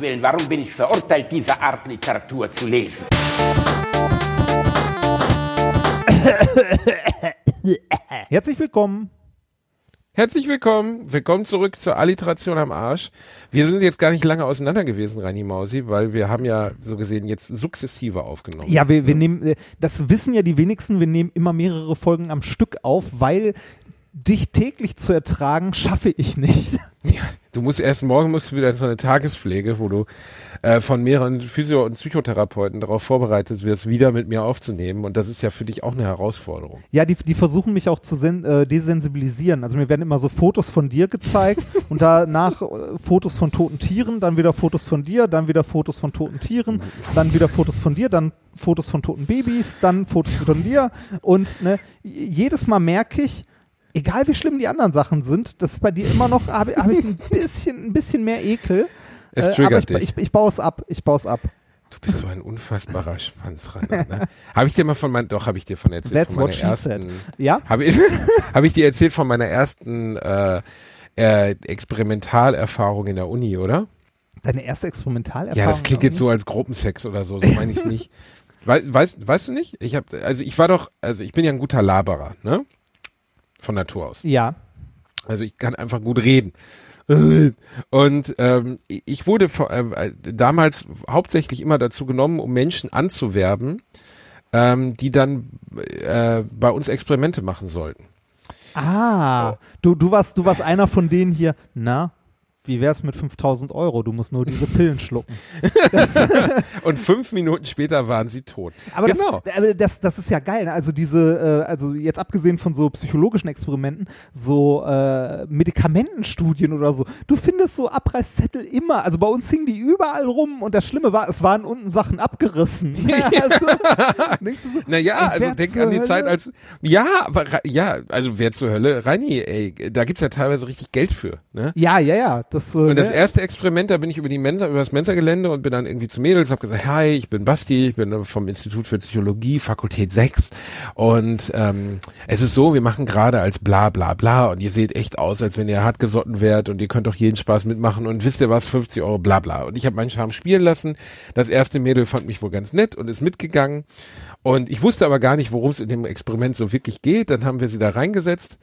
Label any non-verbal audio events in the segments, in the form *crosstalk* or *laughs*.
Gottes Willen, warum bin ich verurteilt, diese Art Literatur zu lesen? *coughs* Herzlich willkommen. Herzlich willkommen. Willkommen zurück zur Alliteration am Arsch. Wir sind jetzt gar nicht lange auseinander gewesen, Rani Mausi, weil wir haben ja so gesehen jetzt sukzessive aufgenommen. Ja, wir, wir nehmen, äh, das wissen ja die wenigsten, wir nehmen immer mehrere Folgen am Stück auf, weil dich täglich zu ertragen, schaffe ich nicht. Ja, du musst erst morgen musst du wieder in so eine Tagespflege, wo du äh, von mehreren Physio- und Psychotherapeuten darauf vorbereitet wirst, wieder mit mir aufzunehmen. Und das ist ja für dich auch eine Herausforderung. Ja, die, die versuchen mich auch zu äh, desensibilisieren. Also mir werden immer so Fotos von dir gezeigt *laughs* und danach äh, Fotos von toten Tieren, dann wieder Fotos von dir, dann wieder Fotos von toten Tieren, dann wieder Fotos von dir, dann Fotos von toten Babys, dann Fotos von dir. Und ne, jedes Mal merke ich, egal wie schlimm die anderen Sachen sind, das ist bei dir immer noch, habe hab ich ein *laughs* bisschen, ein bisschen mehr Ekel. Es Äh, triggert aber ich, dich. ich, ich baue es ab, ich baue es ab. Du bist so ein unfassbarer Schwanzreiner. Ne? *laughs* habe ich dir mal von meinem, doch habe ich dir von erzählt That's von what she ersten. said. Ja? Habe ich, *laughs* hab ich dir erzählt von meiner ersten äh, äh, Experimentalerfahrung in der Uni, oder? Deine erste Experimentalerfahrung? Ja, das klingt jetzt so als Gruppensex oder so, so meine ich es nicht. Wei weißt, weißt du nicht? Ich habe, also ich war doch, also ich bin ja ein guter Laberer, ne? Von Natur aus. Ja. Also ich kann einfach gut reden. *laughs* Und ähm, ich wurde äh, damals hauptsächlich immer dazu genommen, um Menschen anzuwerben, ähm, die dann äh, bei uns Experimente machen sollten. Ah, du, du, warst, du warst einer von denen hier, na, wie wär's mit 5000 Euro? Du musst nur diese Pillen schlucken. *laughs* Und fünf Minuten später waren sie tot. Aber, genau. das, aber das, das ist ja geil. ne? Also diese, äh, also jetzt abgesehen von so psychologischen Experimenten, so äh, Medikamentenstudien oder so. Du findest so Abreißzettel immer. Also bei uns hingen die überall rum und das Schlimme war, es waren unten Sachen abgerissen. *laughs* *laughs* also, so, Naja, also denk an die Zeit Hölle? als ja, aber ja, also wer zur Hölle, Reini, ey, da gibt's ja teilweise richtig Geld für, ne? Ja, ja, ja. Das, äh, Und das erste Experiment, da bin ich über die Mensa, über das Mensa-Gelände und bin dann irgendwie zu Mädels, habe gesagt, hi, ich bin Basti, ich bin vom Institut für Psychologie, Fakultät 6 und ähm, es ist so, wir machen gerade als bla bla bla und ihr seht echt aus, als wenn ihr hart gesotten wärt und ihr könnt doch jeden Spaß mitmachen und wisst ihr was, 50 Euro bla bla. Und ich habe meinen Charme spielen lassen. Das erste Mädel fand mich wohl ganz nett und ist mitgegangen und ich wusste aber gar nicht, worum es in dem Experiment so wirklich geht. Dann haben wir sie da reingesetzt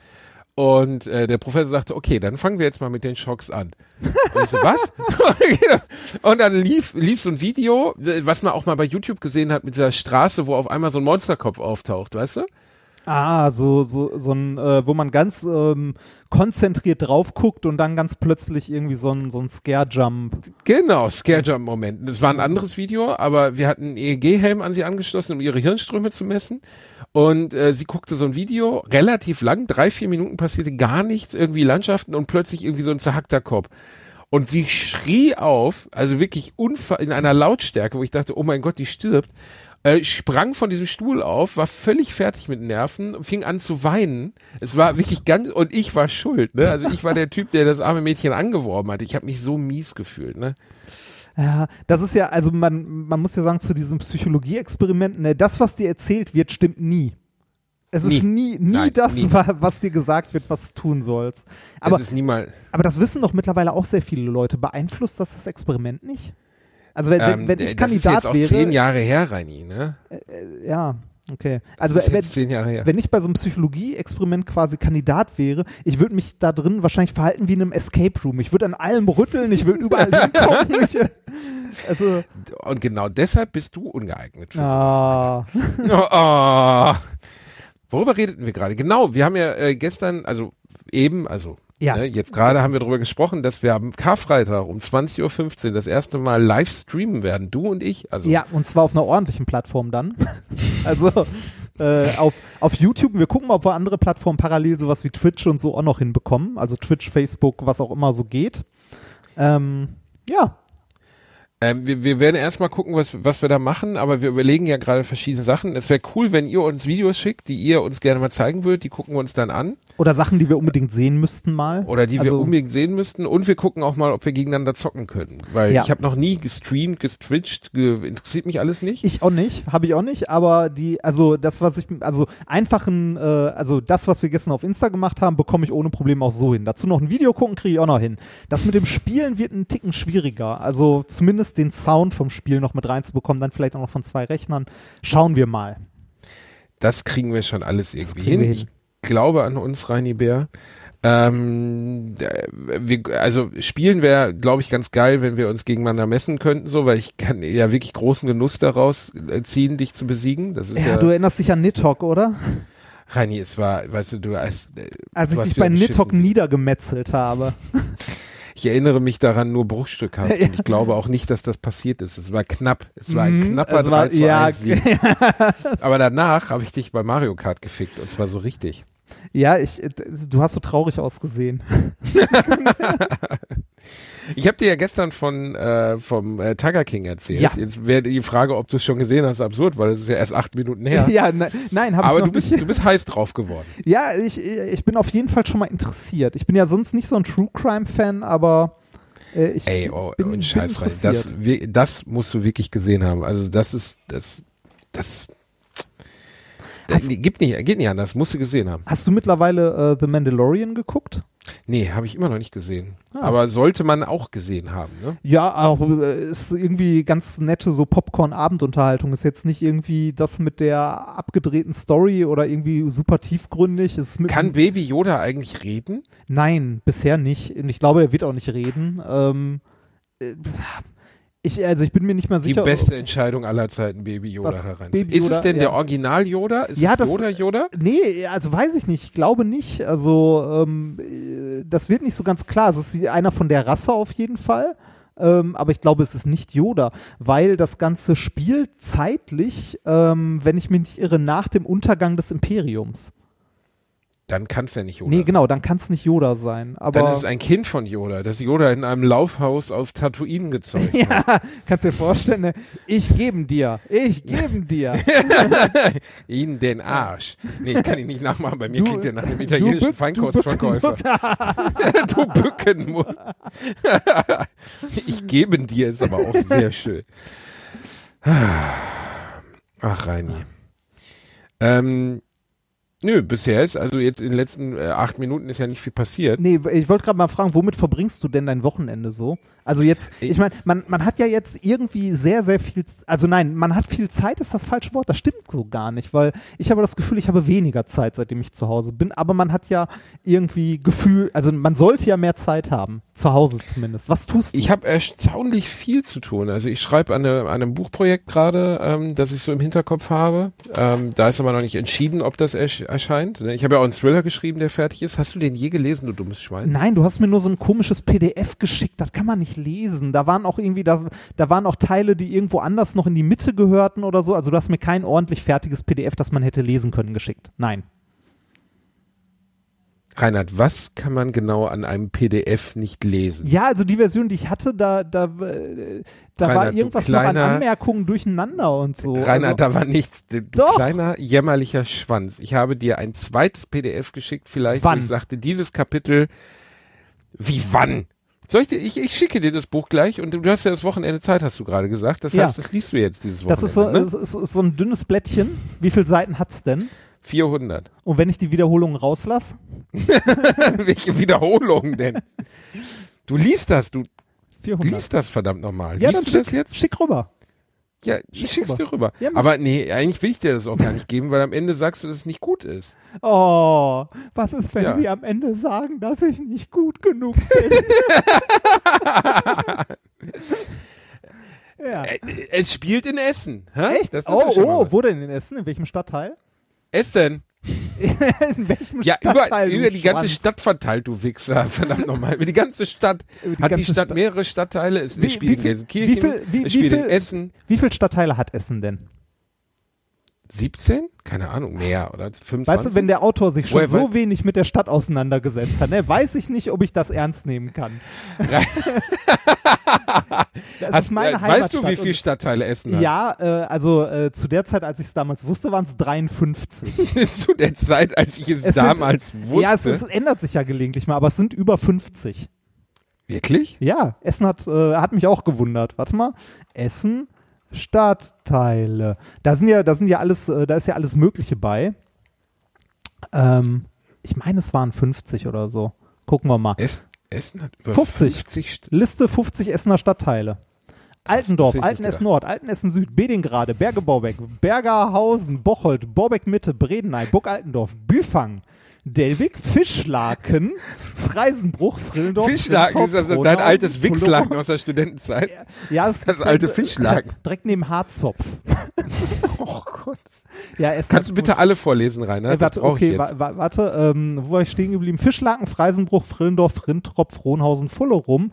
und äh, der Professor sagte, okay, dann fangen wir jetzt mal mit den Schocks an. Und ich so, was? *laughs* und dann lief, lief so ein Video, was man auch mal bei YouTube gesehen hat, mit dieser Straße, wo auf einmal so ein Monsterkopf auftaucht, weißt du? Ah, so, so, so ein, äh, wo man ganz ähm, konzentriert drauf guckt und dann ganz plötzlich irgendwie so ein, so ein Scare-Jump. Genau, Scare-Jump-Moment. Das war ein anderes Video, aber wir hatten einen EEG-Helm an sie angeschlossen, um ihre Hirnströme zu messen. Und äh, sie guckte so ein Video, relativ lang, drei, vier Minuten passierte gar nichts, irgendwie Landschaften und plötzlich irgendwie so ein zerhackter Kopf. Und sie schrie auf, also wirklich in einer Lautstärke, wo ich dachte, oh mein Gott, die stirbt. Äh, sprang von diesem Stuhl auf, war völlig fertig mit Nerven, fing an zu weinen. Es war wirklich ganz, und ich war schuld, ne? Also ich war der Typ, der das arme Mädchen angeworben hat. Ich habe mich so mies gefühlt, ne? Ja, das ist ja, also man, man muss ja sagen, zu diesem Psychologie-Experiment, ne, das, was dir erzählt wird, stimmt nie. Es ist nie, nie Nein, das, nie. wa- was dir gesagt wird, was du tun sollst. Aber, aber das wissen doch mittlerweile auch sehr viele Leute. Beeinflusst das das Experiment nicht? Also wenn, wenn, Ähm, wenn ich das ist Kandidat jetzt auch wäre, zehn Jahre her, Reini, ne? ja, okay. Also wenn, zehn Jahre her. wenn ich bei so einem Psychologie-Experiment quasi Kandidat wäre, ich würde mich da drin wahrscheinlich verhalten wie in einem Escape Room. Ich würde an allem rütteln, ich würde überall *laughs* hingucken. Ich, also, Und genau deshalb bist du ungeeignet für ah, sowas. *laughs* Oh, oh. Worüber redeten wir gerade? Genau, wir haben ja äh, gestern, also eben, also Ja. ne, jetzt gerade haben wir darüber gesprochen, dass wir am Karfreitag um 20.15 Uhr das erste Mal live streamen werden, du und ich. Also ja, und zwar auf einer ordentlichen Plattform dann. *laughs* also äh, auf, auf YouTube. Wir gucken mal, ob wir andere Plattformen parallel sowas wie Twitch und so auch noch hinbekommen. Also Twitch, Facebook, was auch immer so geht. Ähm, ja, Ähm, wir, wir werden erstmal gucken, was, was wir da machen, aber wir überlegen ja gerade verschiedene Sachen. Es wäre cool, wenn ihr uns Videos schickt, die ihr uns gerne mal zeigen würdet. Die gucken wir uns dann an. Oder Sachen, die wir unbedingt sehen müssten mal. Oder die wir Also- unbedingt sehen müssten. Und wir gucken auch mal, ob wir gegeneinander zocken können. Weil Ja. ich habe noch nie gestreamt, gestwitcht, ge interessiert mich alles nicht. Ich auch nicht, habe ich auch nicht, aber die, also das, was ich, also einfachen, äh, also das, was wir gestern auf Insta gemacht haben, bekomme ich ohne Probleme auch so hin. Dazu noch ein Video gucken, kriege ich auch noch hin. Das mit dem Spielen wird ein Ticken schwieriger. Also zumindest den Sound vom Spiel noch mit reinzubekommen, dann vielleicht auch noch von zwei Rechnern. Schauen wir mal. Das kriegen wir schon alles irgendwie hin. wir Ich hin. glaube an uns, Reini Bär. Ähm, äh, wir, also spielen wäre, glaube ich, ganz geil, wenn wir uns gegeneinander messen könnten, so, weil ich kann ja wirklich großen Genuss daraus äh, ziehen, dich zu besiegen. Das ist Ja, ja, du erinnerst dich an Nidhogg, oder? Reini, es war, weißt du, du hast, äh, Als du ich dich bei Nidhogg niedergemetzelt habe. *laughs* Ich erinnere mich daran nur bruchstückhaft *laughs* und ich glaube auch nicht, dass das passiert ist. Es war knapp. Es war ein Mhm, knapper es war- 3 zu ja, 1 Sieg. *laughs* Aber danach habe ich dich bei Mario Kart gefickt und zwar so richtig. Ja, ich, du hast so traurig ausgesehen. *laughs* Ich habe dir ja gestern von äh, vom äh, Tiger King erzählt. Ja. Jetzt wäre die Frage, ob du es schon gesehen hast, absurd, weil es ist ja erst acht Minuten her. *laughs* Ja, ne, nein, habe ich Aber du bist, nicht. du bist heiß drauf geworden. *laughs* Ja, ich, ich bin auf jeden Fall schon mal interessiert. Ich bin ja sonst nicht so ein True Crime Fan, aber äh, ich Ey, oh, bin, und bin Scheiß rein. interessiert. Das, das musst du wirklich gesehen haben. Also das ist, das, das Hast- gibt nicht, geht nicht anders. Musst du gesehen haben. Hast du mittlerweile äh, The Mandalorian geguckt? Nee, habe ich immer noch nicht gesehen. Ah. Aber sollte man auch gesehen haben, ne? Ja, auch äh, ist irgendwie ganz nette so Popcorn-Abendunterhaltung. Ist jetzt nicht irgendwie das mit der abgedrehten Story oder irgendwie super tiefgründig. Kann Baby Yoda eigentlich reden? Nein, bisher nicht. Und ich glaube, er wird auch nicht reden. Ähm, äh, ich, also ich bin mir nicht mal Die sicher. beste Entscheidung aller Zeiten, Baby Yoda Was? da rein. Baby Ist es denn ja. der Original Yoda? Ist Ja, es das- Yoda Yoda? Nee, also weiß ich nicht. Ich glaube nicht. Also ähm, äh, das wird nicht so ganz klar. Es ist einer von der Rasse auf jeden Fall. Ähm, aber ich glaube, es ist nicht Yoda, weil das Ganze spielt zeitlich, ähm, wenn ich mich nicht irre, nach dem Untergang des Imperiums. Dann kann es ja nicht Yoda Nee, sein. genau, dann kann es nicht Yoda sein. Aber Dann ist es ein Kind von Yoda, das Yoda in einem Laufhaus auf Tatooine gezeugt *laughs* hat. ja, kannst dir vorstellen, ne? ich geben dir, ich geben dir. *laughs* In den Arsch. Nee, ich kann ihn nicht nachmachen. Bei mir Du- klingt der nach einem italienischen Feinkostverkäufer. *laughs* du bücken musst. ich gebe dir ist aber auch sehr schön. Ach, Reini. Ähm, nö, bisher ist, also jetzt in den letzten äh, acht Minuten ist ja nicht viel passiert. Nee, ich wollte gerade mal fragen, womit verbringst du denn dein Wochenende so? Also jetzt, ich meine, man, man hat ja jetzt irgendwie sehr, sehr viel, also nein, man hat viel Zeit, ist das falsche Wort, das stimmt so gar nicht, weil ich habe das Gefühl, ich habe weniger Zeit, seitdem ich zu Hause bin, aber man hat ja irgendwie Gefühl, also man sollte ja mehr Zeit haben, zu Hause zumindest. Was tust du? Ich habe erstaunlich viel zu tun. Also ich schreibe an, eine, an einem Buchprojekt gerade, ähm, das ich so im Hinterkopf habe. Ähm, da ist aber noch nicht entschieden, ob das ersch erscheint. ne? Ich habe ja auch einen Thriller geschrieben, der fertig ist. Hast du den je gelesen, du dummes Schwein? Nein, du hast mir nur so ein komisches PDF geschickt, das kann man nicht lesen. Da waren auch irgendwie, da, da waren auch Teile, die irgendwo anders noch in die Mitte gehörten oder so. Also du hast mir kein ordentlich fertiges PDF, das man hätte lesen können, geschickt. Nein. Reinhard, was kann man genau an einem PDF nicht lesen? Ja, also die Version, die ich hatte, da, da, da war Reinhard, du irgendwas noch an kleiner- Anmerkungen durcheinander und so. Reinhard, also, da war nichts. Du Doch. kleiner, jämmerlicher Schwanz. Ich habe dir ein zweites PDF geschickt, vielleicht, Wann? wo ich sagte, dieses Kapitel, wie wann? Soll ich dir, ich, ich schicke dir das Buch gleich und du, hast ja das Wochenende Zeit, hast du gerade gesagt. Das Ja. heißt, das liest du jetzt dieses das ist so, Wochenende. ist, ist, ist so ein dünnes Blättchen. Wie viele Seiten hat's denn? Ne? 400. Und wenn ich die Wiederholungen rauslasse? *laughs* Welche Wiederholung denn? Du liest das, du 400. liest das verdammt nochmal. ja, liest dann du das schick, jetzt? schick rüber. Ja, ich schick schick's rüber. dir rüber. Ja. Aber nee, eigentlich will ich dir das auch gar nicht geben, weil am Ende sagst du, dass es nicht gut ist. Oh, was ist, wenn Ja. wir am Ende sagen, dass ich nicht gut genug bin? *laughs* ja. Äh, Es spielt in Essen. Hä? Echt? Das ist oh, oh, wo denn in Essen? In welchem Stadtteil? Essen. *laughs* in welchem Ja, Stadtteil? über, über die ganze? Stadt verteilt, du Wichser. *laughs* Verdammt nochmal. Über die ganze Stadt. *laughs* Die Hat die ganze Stadt Stadt. mehrere Stadtteile? Es, Wie- spielt in Gelsenkirchen, wie viel- wie- es spielt in Essen. Wie viele Stadtteile hat Essen denn? 17? Keine Ahnung, mehr oder 25? Weißt du, wenn der Autor sich schon Woher so wenig mit der Stadt auseinandergesetzt hat, ne, weiß ich nicht, ob ich das ernst nehmen kann. *laughs* das Hast, ist meine äh, weißt du, Heimatstadt wie viele Stadtteile Essen hat? Ja, äh, also äh, zu der Zeit, als ich es damals wusste, waren es 53. Zu der Zeit, als ich es, Es sind- damals wusste. Ja, es, es ändert sich ja gelegentlich mal, aber es sind über 50. Wirklich? Ja, Essen hat, äh, hat mich auch gewundert. Warte mal. Essen, Stadtteile. Da sind ja, da sind ja alles, äh, da ist ja alles Mögliche bei. Ähm, ich meine, es waren 50 oder so. Gucken wir mal. Es, Essen hat über 50. 50 St Liste 50 Essener Stadtteile. Altendorf, Altenessen Nord, Altenessen Süd, Bedingrade, Berge Borbeck, Bergerhausen, Bocholt, Borbeck Mitte, Bredeney, Burg Altendorf, Büfang, Delwig, Fischlaken, Freisenbruch, Frillendorf, Fischlaken, ist Frintorf, dein altes Wichslaken aus der Studentenzeit? Ja, das, Das alte Fischlaken. *laughs* Direkt neben Harzopf. *laughs* Oh Gott. Ja, Essen Kannst du bitte alle vorlesen, Rainer? Äh, Das warte, okay, wa wa warte, ähm, wo war ich stehen geblieben? Fischlaken, Freisenbruch, Frillendorf, Frintrop, Frohnhausen, Fullerum,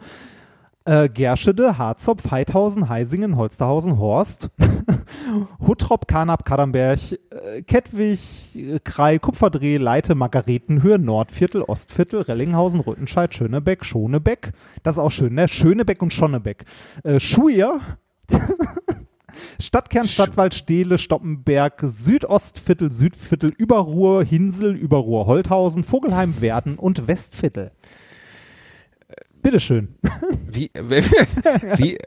äh, Gerschede, Harzopf, Heidhausen, Heisingen, Holsterhausen, Horst, *laughs* Huttrop, Karnap, Kadamberg, äh, Kettwig, äh, Krei, Kupferdreh, Leite, Margaretenhöhe, Nordviertel, Ostviertel, Rellinghausen, Rüttenscheid, Schönebeck, Schonebeck, das ist auch schön, ne? Schönebeck und Schonnebeck. Äh, Schuier, *laughs* Stadtkern, Stadtwald, Stehle, Stoppenberg, Südostviertel, Südviertel, Überruhr, Hinsel, Überruhr, Holthausen, Vogelheim, Werden und Westviertel. Bitteschön. Wie, *laughs* wie, äh,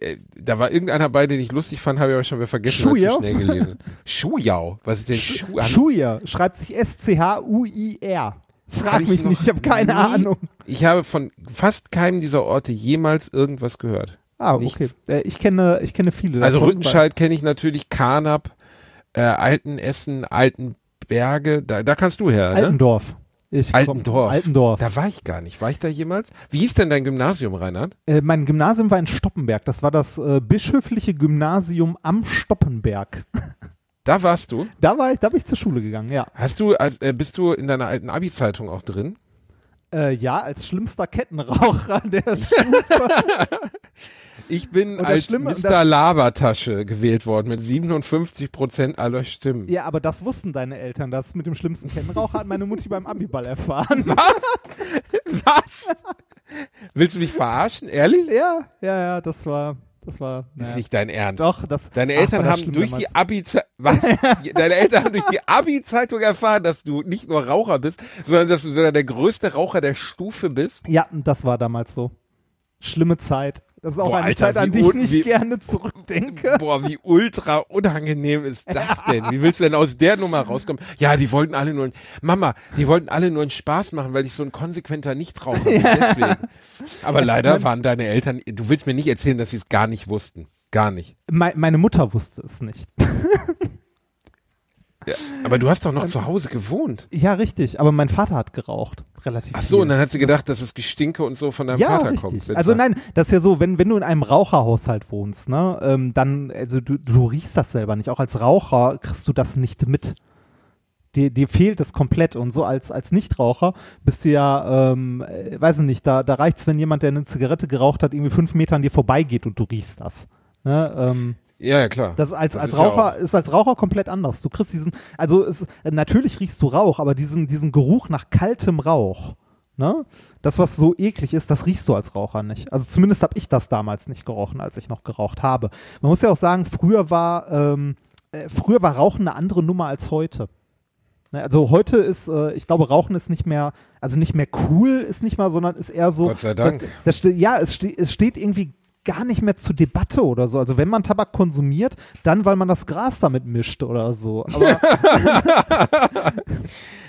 äh, da war irgendeiner bei, den ich lustig fand, habe ich aber schon wieder vergessen, weil ich Schujau? schnell gelesen. *laughs* Schujau. Was ist denn Schu Schuier schreibt sich S-C-H-U-I-R. Frag mich nicht, ich habe keine Ahnung. Ich habe von fast keinem dieser Orte jemals irgendwas gehört. Ah, Nichts. okay. Äh, ich, kenne, ich kenne viele. Also Rüttenscheid kenne ich natürlich, Karnap, äh, Altenessen, Altenberge, da, da kannst du her, weil- ne? Altendorf. Ich Altendorf. Altendorf. Da war ich gar nicht. War ich da jemals? Wie hieß denn dein Gymnasium, Reinhard? Äh, mein Gymnasium war in Stoppenberg. Das war das äh, bischöfliche Gymnasium am Stoppenberg. *laughs* Da warst du. Da war ich, da bin ich zur Schule gegangen, ja. Hast du, als, äh, bist du in deiner alten Abi-Zeitung auch drin? Äh, ja, als schlimmster Kettenraucher der Stufe. *laughs* Ich bin Und als Schlimme- Mr. Labertasche gewählt worden mit 57 Prozent aller Stimmen. ja, aber das wussten deine Eltern. Das mit dem schlimmsten Kettenraucher hat meine Mutti beim Abiball erfahren. *laughs* Was? Was? Willst du mich verarschen? Ehrlich? ja, ja, ja, das war, das war. Ist naja. nicht dein Ernst. Doch, das. Deine Ach, Eltern das haben schlimm durch die Abi was? *laughs* Deine Eltern haben durch die Abi-Zeitung erfahren, dass du nicht nur Raucher bist, sondern dass du sogar der größte Raucher der Stufe bist. Ja, das war damals so. Schlimme Zeit. Das ist auch Boah, eine Alter, Zeit, an die ich nicht wie- gerne zurückdenke. Boah, wie ultra unangenehm ist *laughs* das denn? Wie willst du denn aus der Nummer rauskommen? Ja, die wollten alle nur, Mama, die wollten alle nur einen Spaß machen, weil ich so ein konsequenter Nichtraucher bin, *laughs* deswegen. Aber leider waren deine Eltern, du willst mir nicht erzählen, dass sie es gar nicht wussten. Gar nicht. Me meine Mutter wusste es nicht. *laughs* Ja, aber du hast doch noch zu Hause gewohnt. Ja, richtig. Aber mein Vater hat geraucht. Relativ Ach so, viel. und dann hat sie gedacht, dass es Gestinke und so von deinem ja, Vater richtig. kommt. Witzig. Also nein, das ist ja so, wenn, wenn du in einem Raucherhaushalt wohnst, ne, ähm, dann, also du, du riechst das selber nicht. Auch als Raucher kriegst du das nicht mit. Dir, dir fehlt es komplett. Und so als, als Nichtraucher bist du ja, ähm, äh, weiß ich nicht, da, da reicht's, wenn jemand, der eine Zigarette geraucht hat, irgendwie fünf Meter an dir vorbeigeht und du riechst das. Ne, ähm, Ja, ja, klar. das als, Das als ist ja Raucher auch- ist als Raucher komplett anders. Du kriegst diesen, also es, natürlich riechst du Rauch, aber diesen, diesen Geruch nach kaltem Rauch, ne? Das, was so eklig ist, das riechst du als Raucher nicht. Also zumindest habe ich das damals nicht gerochen, als ich noch geraucht habe. Man muss ja auch sagen, früher war, ähm, äh, früher war Rauchen eine andere Nummer als heute. Ne, Also heute ist, äh, ich glaube, Rauchen ist nicht mehr, also nicht mehr cool, ist nicht mal, sondern ist eher so. Gott sei Dank. Das, das, ja, es, ste es steht irgendwie gar nicht mehr zur Debatte oder so. Also wenn man Tabak konsumiert, dann weil man das Gras damit mischt oder so. *laughs*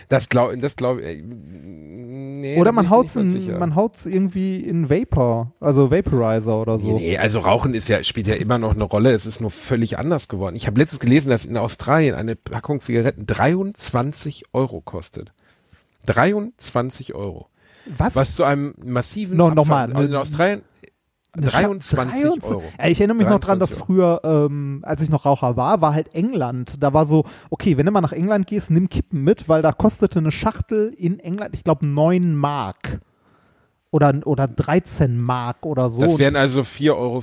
Das glaube das glaub, äh, nee, oder man man haut's irgendwie in Vapor, also Vaporizer oder so. Nee, nee, also Rauchen ist ja, spielt ja immer noch eine Rolle. Es ist nur völlig anders geworden. Ich habe letztens gelesen, dass in Australien eine Packung Zigaretten 23 Euro kostet. 23 Euro. Was? Was zu einem massiven No, nochmal, Also in ne- Australien Eine Scha- 23 Euro. Ja, ich erinnere mich noch dran, dass 23 früher, ähm, als ich noch Raucher war, war halt England. Da war so, okay, wenn du mal nach England gehst, nimm Kippen mit, weil da kostete eine Schachtel in England, ich glaube, 9 Mark. Oder, oder 13 Mark oder so. Das wären also 4,50 Euro.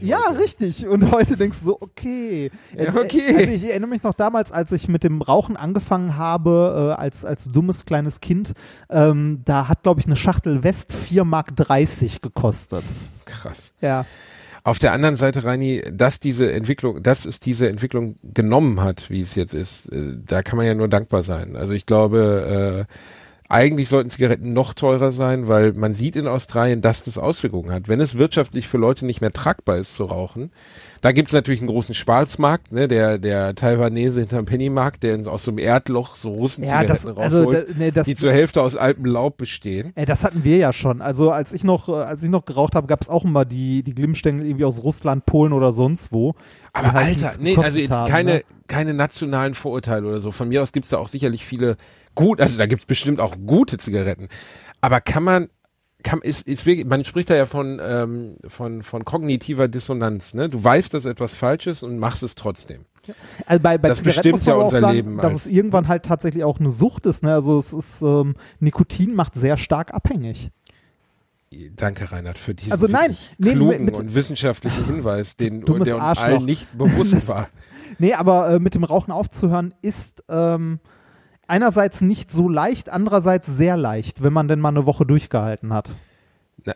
ja, heute. richtig. Und heute denkst du so, okay. Ja, okay. Also ich erinnere mich noch damals, als ich mit dem Rauchen angefangen habe, äh, als, als dummes kleines Kind, ähm, da hat, glaube ich, eine Schachtel West 4 Mark 30 gekostet. Krass. Ja. Auf der anderen Seite, Reini, dass diese Entwicklung, dass es diese Entwicklung genommen hat, wie es jetzt ist, äh, da kann man ja nur dankbar sein. Also ich glaube, äh, eigentlich sollten Zigaretten noch teurer sein, weil man sieht in Australien, dass das Auswirkungen hat. Wenn es wirtschaftlich für Leute nicht mehr tragbar ist zu rauchen, da gibt es natürlich einen großen Schwarzmarkt, ne, der, der Taiwanese hinterm Pennymarkt, der in- aus so einem Erdloch so Russenzigaretten Ja, das, also, rausholt, da, nee, das, die zur Hälfte aus altem Laub bestehen. Ey, das hatten wir ja schon. Also als ich noch, äh, als ich noch geraucht habe, gab es auch immer die, die Glimmstängel irgendwie aus Russland, Polen oder sonst wo. Aber halt Alter, nee, also jetzt haben, keine, ne? keine nationalen Vorurteile oder so. Von mir aus gibt's da auch sicherlich viele gut, also da gibt's bestimmt auch gute Zigaretten. Aber kann man, kann, ist, ist wirklich, man spricht da ja von, ähm, von, von kognitiver Dissonanz, ne? Du weißt, dass etwas falsch ist und machst es trotzdem. Also bei, bei Das Zigaretten bestimmt muss man ja unser sagen, Leben dass es irgendwann halt tatsächlich auch eine Sucht ist. Ne? Also es ist ähm, Nikotin macht sehr stark abhängig. Danke, Reinhard, für diesen Also nein, nee, klugen mit- und wissenschaftlichen *laughs* Hinweis, den, der uns Arschloch. allen nicht bewusst Das- *laughs* war. Nee, aber äh, mit dem Rauchen aufzuhören ist ähm, einerseits nicht so leicht, andererseits sehr leicht, wenn man denn mal eine Woche durchgehalten hat.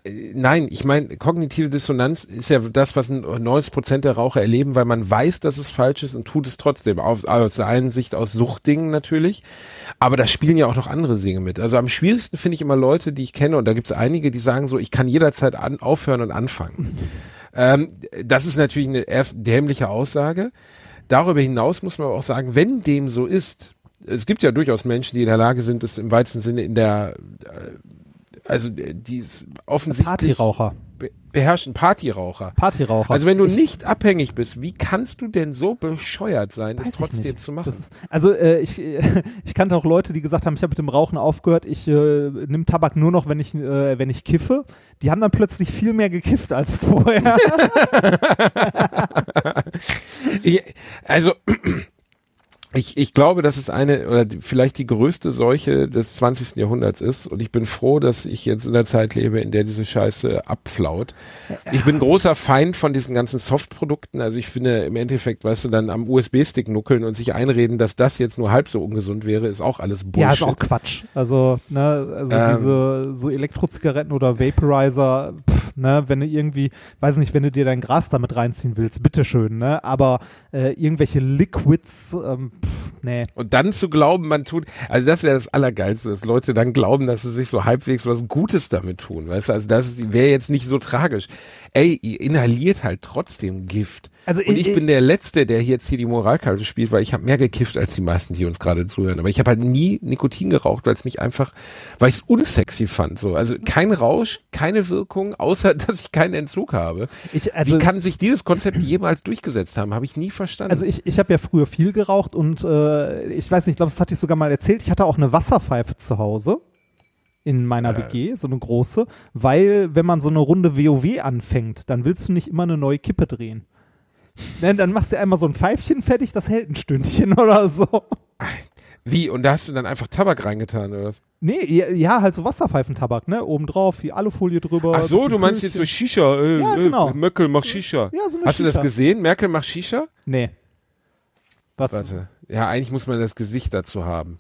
Äh, Nein, ich meine, kognitive Dissonanz ist ja das, was 90 Prozent der Raucher erleben, weil man weiß, dass es falsch ist und tut es trotzdem. Aus, aus der einen Sicht aus Suchtdingen natürlich, aber da spielen ja auch noch andere Dinge mit. Also am schwierigsten finde ich immer Leute, die ich kenne, und da gibt es einige, die sagen so, ich kann jederzeit an, aufhören und anfangen. *laughs* ähm, das ist natürlich eine erst dämliche Aussage. Darüber hinaus muss man aber auch sagen, wenn dem so ist, es gibt ja durchaus Menschen, die in der Lage sind, es im weitesten Sinne in der also äh, die ist offensichtlich Partyraucher. be beherrschen Partyraucher. Partyraucher. Also wenn du Ich- nicht abhängig bist, wie kannst du denn so bescheuert sein, ich trotzdem zu machen? Das ist, also äh, ich, *laughs* ich kannte auch Leute, die gesagt haben, ich habe mit dem Rauchen aufgehört, ich äh, nimm Tabak nur noch, wenn ich, äh, wenn ich kiffe. Die haben dann plötzlich viel mehr gekifft als vorher. *laughs* Also ich, ich glaube, dass es eine oder vielleicht die größte Seuche des 20. Jahrhunderts ist und ich bin froh, dass ich jetzt in der Zeit lebe, in der diese Scheiße abflaut. Ich bin großer Feind von diesen ganzen Softprodukten. Also ich finde im Endeffekt, weißt du, dann am USB-Stick nuckeln und sich einreden, dass das jetzt nur halb so ungesund wäre, ist auch alles Bullshit. ja, ist auch Quatsch. Also, ne, also Ähm. diese so Elektrozigaretten oder Vaporizer, pff, ne, wenn du irgendwie, weiß nicht, wenn du dir dein Gras damit reinziehen willst, bitteschön, ne? Aber äh, irgendwelche Liquids, ähm, pff, nee. Und dann zu glauben, man tut, also das ist ja das Allergeilste, dass Leute dann glauben, dass sie sich so halbwegs was Gutes damit tun, weißt du, also das wäre jetzt nicht so tragisch. Ey, ihr inhaliert halt trotzdem Gift. Also Und ich- ich bin der Letzte, der jetzt hier die Moralkarte spielt, weil ich habe mehr gekifft als die meisten, die uns gerade zuhören. Aber ich habe halt nie Nikotin geraucht, weil es mich einfach, weil ich es unsexy fand. So, also kein Rausch, keine Wirkung, außer *laughs* dass ich keinen Entzug habe. Ich, also, Wie kann sich dieses Konzept jemals durchgesetzt haben? Habe ich nie verstanden. Also ich, ich habe ja früher viel geraucht und äh, ich weiß nicht, ich glaube, das hatte ich sogar mal erzählt. Ich hatte auch eine Wasserpfeife zu Hause in meiner WG, so eine große, weil wenn man so eine Runde WoW anfängt, dann willst du nicht immer eine neue Kippe drehen. Ne, dann machst du einmal so ein Pfeifchen fertig, das hält ein Stündchen *laughs* oder so. Wie? Und da hast du dann einfach Tabak reingetan oder was? Nee, ja, halt so Wasserpfeifentabak, ne? Obendrauf, die Alufolie drüber. Ach so, du meinst jetzt so. Shisha, äh, Ja, genau. äh, Möckel macht Shisha. Ja, so eine Hast du das Shisha. gesehen? Merkel macht Shisha? Nee. Was? Warte. Ja, eigentlich muss man das Gesicht dazu haben.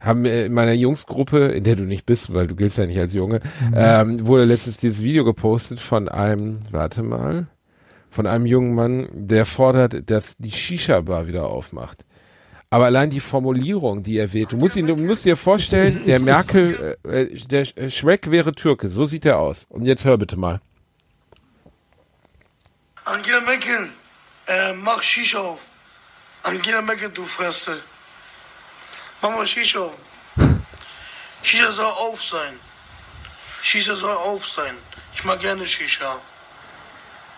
Haben in meiner Jungsgruppe, in der du nicht bist, weil du giltst ja nicht als Junge, Mhm. ähm, wurde letztens dieses Video gepostet von einem, warte mal, von einem jungen Mann, der fordert, dass die Shisha-Bar wieder aufmacht. Aber allein die Formulierung, die er wählt, du musst ihn, du musst dir vorstellen, der Merkel, äh, äh, der äh, Schreck wäre Türke, so sieht er aus. Und jetzt hör bitte mal. Angela Merkel, äh, mach Shisha auf. Angela Merkel, du Fresse. Mach mal Shisha auf. Shisha soll auf sein. Shisha soll auf sein. Ich mag gerne Shisha.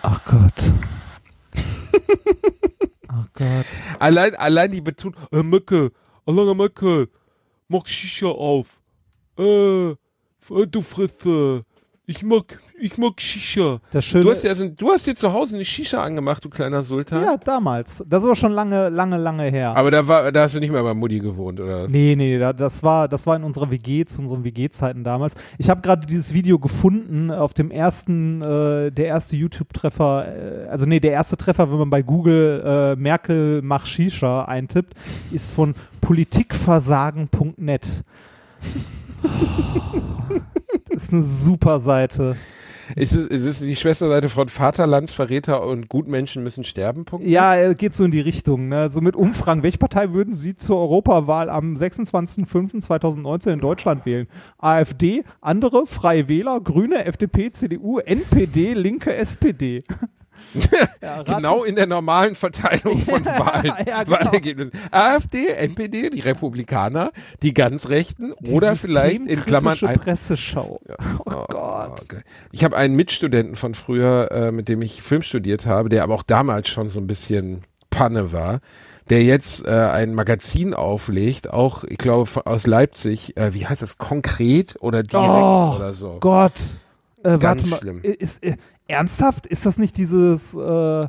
Ach Gott. *laughs* Ach Gott. Allein, allein die Betonung, äh, Möcke, Alana Möcke, mach Shisha auf. Äh, äh, du Frisse. ich mag, ich mag Shisha. Das Schöne, Du hast ja, so, du hast dir zu Hause eine Shisha angemacht, du kleiner Sultan. ja, damals. Das ist aber schon lange, lange, lange her. Aber da war, da hast du nicht mehr bei Mutti gewohnt, oder? Nee, nee, da- das war, das war in unserer WG, zu unseren WG-Zeiten damals. Ich habe gerade dieses Video gefunden auf dem ersten, äh, der erste YouTube-Treffer, äh, also nee, der erste Treffer, wenn man bei Google äh, Merkel mach Shisha eintippt, ist von politikversagen.net. *laughs* Das ist eine super Seite. Ist es, ist es die Schwesterseite von Vaterlandsverräter und Gutmenschen müssen sterben? Punkt? Ja, äh, geht so in die Richtung. Ne? So mit Umfragen. Welche Partei würden Sie zur Europawahl am 26.05.2019 in Deutschland wählen? AfD, andere, Freie Wähler, Grüne, FDP, CDU, NPD, Linke, SPD. *laughs* ja, *laughs* Genau in der normalen Verteilung von *laughs* Wahlen, ja, genau. Wahlergebnissen. AfD, NPD, die Republikaner, die ganz Rechten die oder vielleicht in Klammern ein, Presseschau. Oh, Gott. okay. Ich habe einen Mitstudenten von früher, äh, mit dem ich Film studiert habe, der aber auch damals schon so ein bisschen Panne war, der jetzt äh, ein Magazin auflegt, auch, ich glaube, von, aus Leipzig, äh, wie heißt das, konkret oder direkt Oh, oder so. Gott. Äh, Ganz warte mal. schlimm. Ist, äh, ernsthaft? Ist das nicht dieses, äh,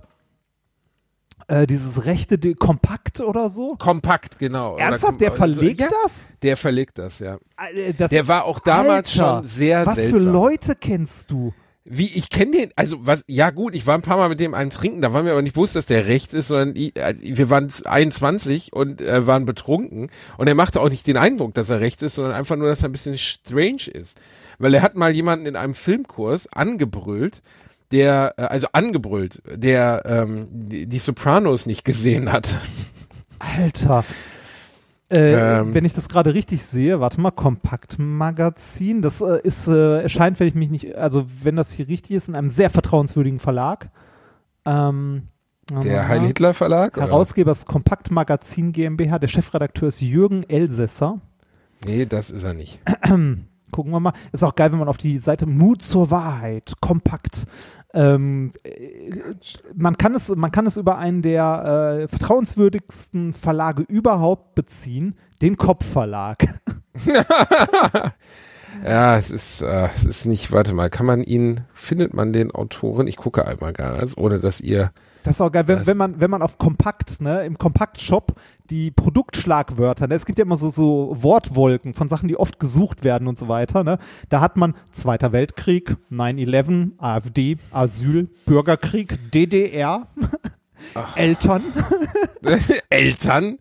äh, dieses rechte De Kompakt oder so? Kompakt, genau. Ernsthaft? kom- Der also, verlegt ja, das? Der verlegt das, ja. Äh, das Der war auch damals Alter, schon sehr Was seltsam. für Leute kennst du? Wie, ich kenne den, also was, ja gut, ich war ein paar Mal mit dem einen trinken, da waren wir aber nicht bewusst, dass der rechts ist, sondern ich, äh, wir waren 21 und äh, waren betrunken und er machte auch nicht den Eindruck, dass er rechts ist, sondern einfach nur, dass er ein bisschen strange ist. Weil er hat mal jemanden in einem Filmkurs angebrüllt, der, äh, also angebrüllt, der ähm, die, Sopranos nicht gesehen hat. Alter. Äh, Ähm. wenn ich das gerade richtig sehe, warte mal, Kompaktmagazin, das äh, ist, äh, erscheint, wenn ich mich nicht, also wenn das hier richtig ist, in einem sehr vertrauenswürdigen Verlag. Ähm, Der. Heil Hitler Verlag? oder? Herausgeber ist Kompaktmagazin GmbH, der Chefredakteur ist Jürgen Elsässer. Nee, das ist er nicht. *clears throat* Gucken wir mal. Ist auch geil, wenn man auf die Seite Mut zur Wahrheit, kompakt. Ähm, äh, man, kann es, man kann es über einen der äh, vertrauenswürdigsten Verlage überhaupt beziehen, den Kopfverlag. *laughs* Ja, es ist, äh, es ist nicht, warte mal, kann man ihn, findet man den Autoren? Ich gucke einmal gar nicht, ohne dass ihr, Das ist auch geil, wenn, wenn man, wenn man auf Kompakt, ne, im Kompaktshop die Produktschlagwörter, ne, es gibt ja immer so, so Wortwolken von Sachen, die oft gesucht werden und so weiter, ne, da hat man Zweiter Weltkrieg, 9-11, AfD, Asyl, Bürgerkrieg, DDR, Eltern. *laughs* Eltern,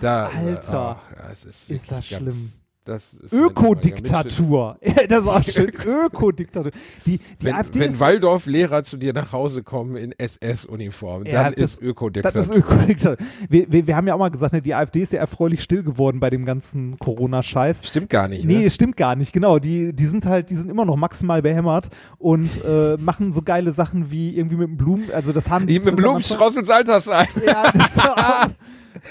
da, Alter. oh, ja, es ist, Ist das schlimm. Ökodiktatur. Das ist auch *laughs* schön. *laughs* Ökodiktatur. Die, die Wenn, AfD wenn Waldorf-Lehrer zu dir nach Hause kommen in SS-Uniform, Ja, dann das- ist Ökodiktatur. das ist Ökodiktatur. Wir, wir, wir haben ja auch mal gesagt, ne, die AfD ist ja erfreulich still geworden bei dem ganzen Corona-Scheiß. Stimmt gar nicht, Nee, ne? stimmt gar nicht, genau. Die, die sind halt, die sind immer noch maximal behämmert und äh, *laughs* machen so geile Sachen wie irgendwie mit dem Blumen, also das haben die mit dem Blumenstrauß ins Altersheim. Ja, das war,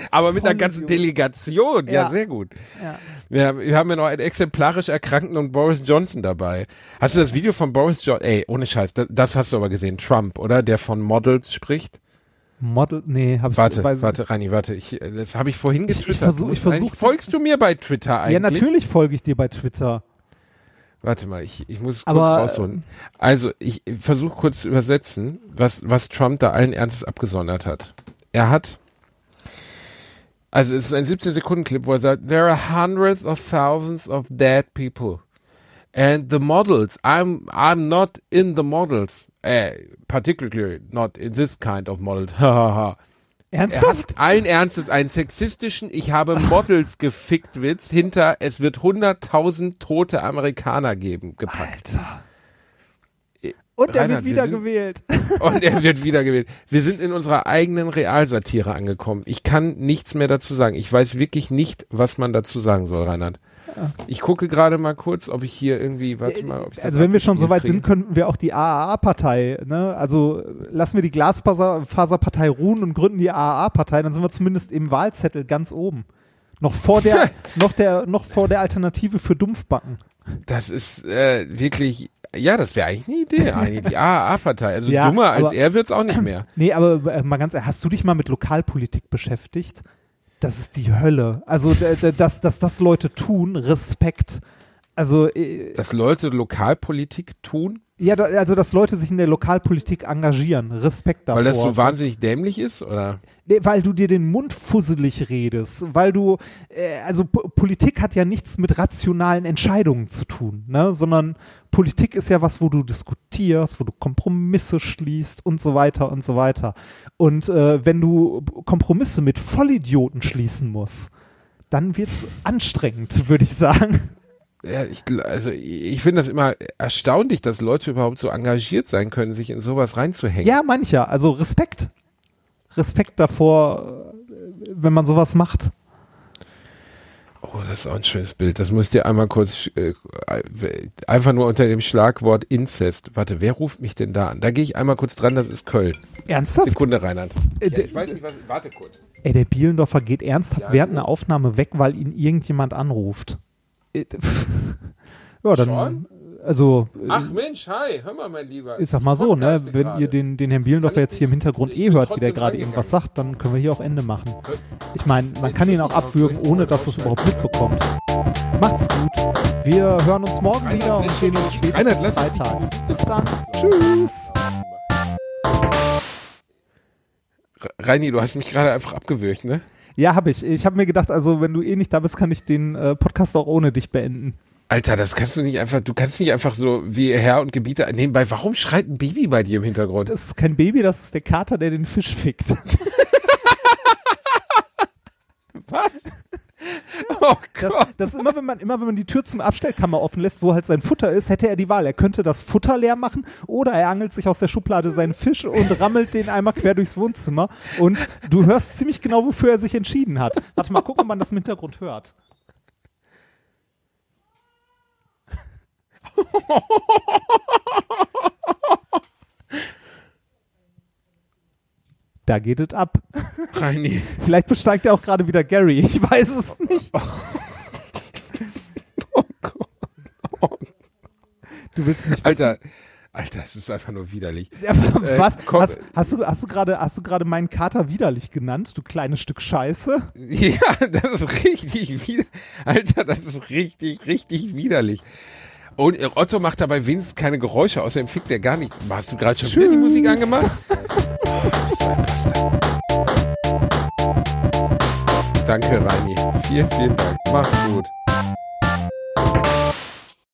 Aber mit einer ganzen. Delegation. Ja, Ja. sehr gut. ja. Wir haben, wir haben ja noch einen exemplarisch Erkrankten und Boris Johnson dabei. Hast du das Video von Boris Johnson? Ey, ohne Scheiß, das, das hast du aber gesehen. Trump, oder? Der von Models spricht. Model, nee, hab ich Warte, warte, Reini, warte. Ich, das habe ich vorhin Ich- ich getwittert. versuch- ich versuch- Folgst du mir bei Twitter eigentlich? Ja, natürlich folge ich dir bei Twitter. Warte mal, ich, ich muss es kurz rausholen. Also, ich versuche kurz zu übersetzen, was, was Trump da allen Ernstes abgesondert hat. Er hat, also es ist ein 17-Sekunden-Clip, wo er sagt, there are hundreds of thousands of dead people. And the models, I'm, I'm not in the models. Uh, particularly not in this kind of models. *laughs* Er Ernsthaft? allen Ernstes einen sexistischen Ich habe Models gefickt Witz hinter Es wird 100.000 tote Amerikaner geben gepackt. Alter. Und er Reinhard, wird wir sind- wiedergewählt. Und er wird wiedergewählt. *laughs* Wir sind in unserer eigenen Realsatire angekommen. Ich kann nichts mehr dazu sagen. Ich weiß wirklich nicht, was man dazu sagen soll, Reinhard. Ich gucke gerade mal kurz, ob ich hier irgendwie, warte mal, ob ich das Also wenn wir schon so weit abgespielt sind, könnten wir auch die AAA-Partei, ne? Also lassen wir die Glasfaserpartei ruhen und gründen die AAA-Partei, dann sind wir zumindest im Wahlzettel ganz oben. Noch vor der, *laughs* noch der, noch vor der Alternative für Dumpfbacken. kriege. Das ist äh, wirklich, ja, das wäre eigentlich eine Idee, eigentlich die AAA-Partei. Also *laughs* Ja, dummer als aber- er wird's auch nicht *clears throat* mehr. Nee, aber äh, mal ganz ehrlich, hast du dich mal mit Lokalpolitik beschäftigt? Das ist die Hölle. Also, dass, dass das Leute tun, Respekt. Also, äh, Dass Leute Lokalpolitik tun, ja, da, also, dass Leute sich in der Lokalpolitik engagieren. Respekt davor. weil das so wahnsinnig dämlich ist? Oder? Weil du dir den Mund fusselig redest, weil du, äh, also P Politik hat ja nichts mit rationalen Entscheidungen zu tun, ne? sondern Politik ist ja was, wo du diskutierst, wo du Kompromisse schließt und so weiter und so weiter. Und äh, wenn du Kompromisse mit Vollidioten schließen musst, dann wird's anstrengend, würde ich sagen. Ja, ich, also ich finde das immer erstaunlich, dass Leute überhaupt so engagiert sein können, sich in sowas reinzuhängen. Ja, mancher, also Respekt. Respekt davor, äh, wenn man sowas macht. Oh, das ist auch ein schönes Bild. Das müsst ihr einmal kurz, äh, einfach nur unter dem Schlagwort Inzest. Warte, wer ruft mich denn da an? Da gehe ich einmal kurz dran, das ist Köln. Ernsthaft? Sekunde, Reinhard. Äh, Ja, ich weiß nicht, was, warte kurz. Ey, der Bielendorfer geht ernsthaft Ja, während einer Aufnahme weg, weil ihn irgendjemand anruft. Äh, *laughs* ja, dann, Schon? Also, Ach Mensch, hi, hör mal, mein Lieber. ich sag mal so, ne, wenn gerade. ihr den, den Herrn Bielendorfer jetzt hier im Hintergrund eh hört, wie der gerade irgendwas sagt, dann können wir hier auch Ende machen. Ich meine, man kann ihn auch abwürgen, ohne dass es überhaupt mitbekommt. Macht's gut. Wir hören uns morgen Reinhard, wieder und sehen uns spätestens die Freitag. Bis dann. Tschüss. Reini, du hast mich gerade einfach abgewürgt, ne? Ja, habe ich. Ich habe mir gedacht, also wenn du eh nicht da bist, kann ich den äh, Podcast auch ohne dich beenden. Alter, das kannst du nicht einfach, du kannst nicht einfach so wie Herr und Gebieter nebenbei. Warum schreit ein Baby bei dir im Hintergrund? Das ist kein Baby, das ist der Kater, der den Fisch fickt. *laughs* Was? Oh Das, Gott. das ist immer, wenn man, immer wenn man die Tür zum Abstellkammer offen lässt, wo halt sein Futter ist, hätte er die Wahl. Er könnte das Futter leer machen oder er angelt sich aus der Schublade seinen Fisch und rammelt den einmal quer durchs Wohnzimmer. Und du hörst ziemlich genau, wofür er sich entschieden hat. Warte mal, gucken, ob man das im Hintergrund hört. *laughs* Da geht es ab. Reini. *laughs* Vielleicht besteigt er auch gerade wieder Gary. Ich weiß es nicht. *laughs* Oh Gott. Du willst nicht wissen. Alter, Alter, es ist einfach nur widerlich. Ja, was? komm. hast, hast du, hast du gerade, hast du gerade meinen Kater widerlich genannt, du kleines Stück Scheiße? Ja, das ist richtig wider. Alter, das ist richtig, richtig widerlich. Und Otto macht dabei wenigstens keine Geräusche, außerdem fickt er gar nichts. Hast du gerade schon Tschüss. wieder die Musik angemacht? *laughs* Danke, Reini. Vielen, vielen Dank. Mach's gut.